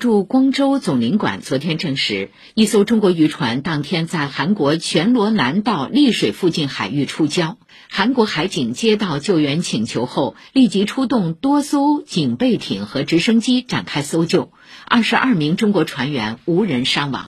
驻光州总领馆昨天证实一艘中国渔船当天在韩国全罗南道丽水附近海域触礁韩国海警接到救援请求后立即出动多艘警备艇和直升机展开搜救二十二名中国船员无人伤亡。